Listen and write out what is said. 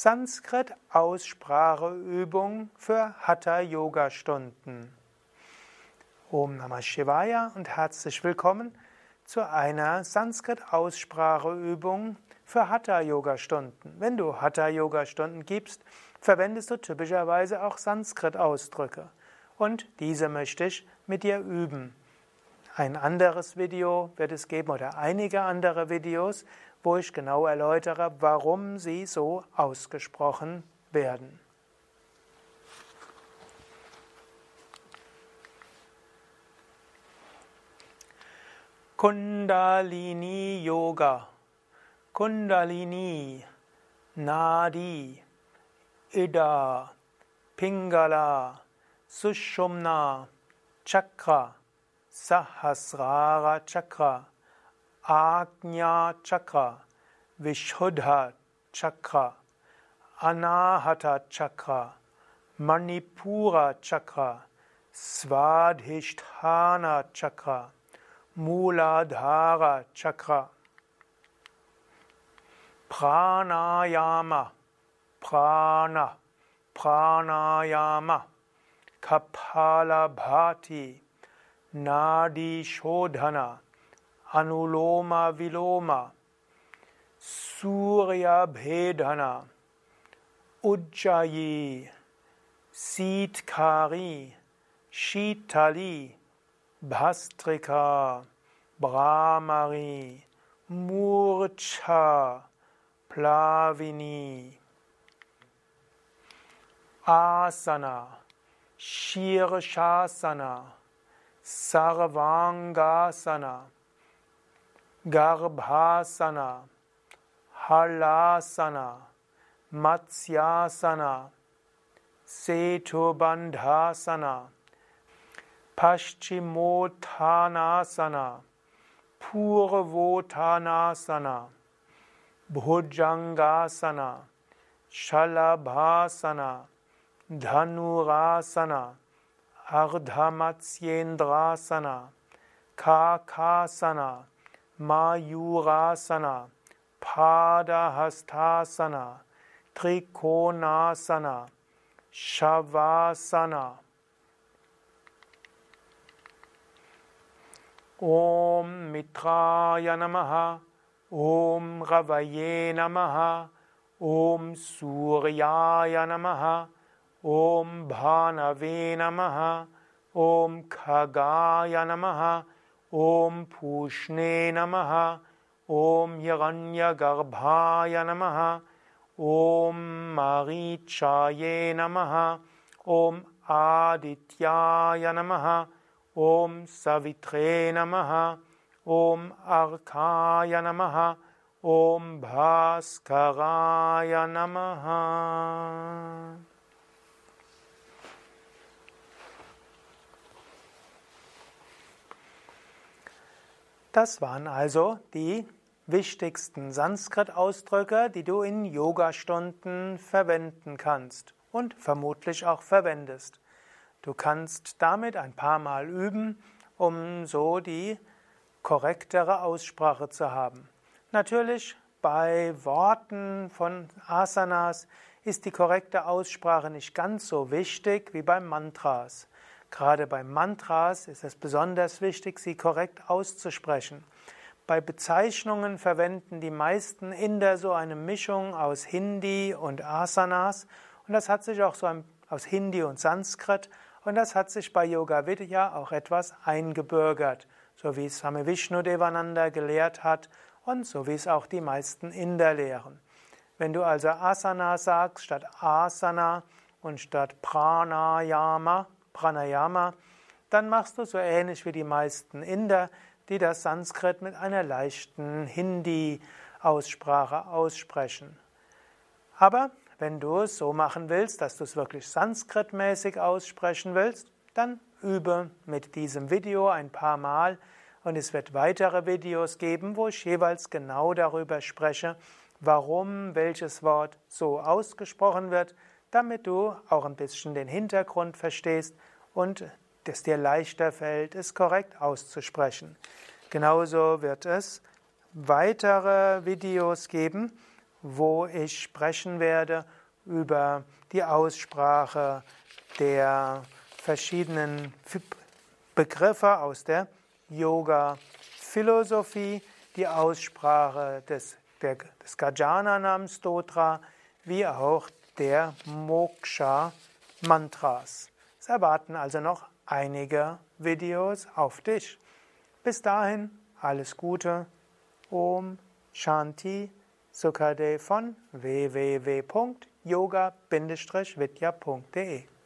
Sanskrit-Ausspracheübung für Hatha-Yoga-Stunden. Om Namah Shivaya und herzlich willkommen zu einer Sanskrit-Ausspracheübung für Hatha-Yoga-Stunden. Wenn du Hatha-Yoga-Stunden gibst, verwendest du typischerweise auch Sanskrit-Ausdrücke. Und diese möchte ich mit dir üben. Ein anderes Video wird es geben oder einige andere Videos, wo ich genau erläutere, warum sie so ausgesprochen werden. Kundalini Yoga Kundalini Nadi Ida Pingala Sushumna Chakra Sahasrara Chakra Ajna Chakra, Vishuddha Chakra, Anahata Chakra, Manipura Chakra, Svadhisthana Chakra, Muladhara Chakra, Pranayama, Prana, Pranayama, Kapalabhati, नाडी शोधना अनुलोम विलोम, सूर्य भेदना, उज्जयी शीतकारी शीतली, भस्त्रिका भ्रामरी मूर्छा, प्लाविनी। आसना, shirshasana Sarvangasana, Garbhasana, Halasana, Matsyasana, Setubandhasana, Paschimottanasana, Purvottanasana, Bhujangasana, Shalabhasana, Dhanurasana, Ardhamatyendrasana, Kakasana, Mayurasana, Padahastasana, Trikonasana, Shavasana. Om Mitraya Namaha, Om Ravaye Namaha, Om Suryaya Namaha, ॐ भानवे नमः। ॐ खगाय नमः। ॐ पूष्णे नमः। ॐ यगण्यगर्भाय नमः। ॐ मरीचाये नमः। ॐ आदित्याय नमः। ॐ सवित्रे नमः। ॐ अर्काय नमः। ॐ भास्कराय नमः। Das waren also die wichtigsten Sanskrit-Ausdrücke, die du in Yogastunden verwenden kannst und vermutlich auch verwendest. Du kannst damit ein paar Mal üben, um so die korrektere Aussprache zu haben. Natürlich bei Worten von Asanas ist die korrekte Aussprache nicht ganz so wichtig wie bei Mantras. Gerade bei Mantras ist es besonders wichtig, sie korrekt auszusprechen. Bei Bezeichnungen verwenden die meisten Inder so eine Mischung aus Hindi und Asanas und das hat sich auch so aus Hindi und Sanskrit und das hat sich bei Yoga Vidya auch etwas eingebürgert, so wie es Swami Vishnu Devananda gelehrt hat und so wie es auch die meisten Inder lehren. Wenn du also Asana sagst statt Asana und statt Pranayama Pranayama, dann machst du so ähnlich wie die meisten Inder, die das Sanskrit mit einer leichten Hindi-Aussprache aussprechen. Aber wenn du es so machen willst, dass du es wirklich sanskritmäßig aussprechen willst, dann übe mit diesem Video ein paar Mal und es wird weitere Videos geben, wo ich jeweils genau darüber spreche, warum welches Wort so ausgesprochen wird, damit du auch ein bisschen den Hintergrund verstehst und es dir leichter fällt, es korrekt auszusprechen. Genauso wird es weitere Videos geben, wo ich sprechen werde über die Aussprache der verschiedenen Begriffe aus der Yoga-Philosophie, die Aussprache des, der, des Gajananam-Stotra, wie auch der Moksha-Mantras. Es erwarten also noch einige Videos auf dich. Bis dahin alles Gute. Om Shanti Sukade von www.yoga-vidya.de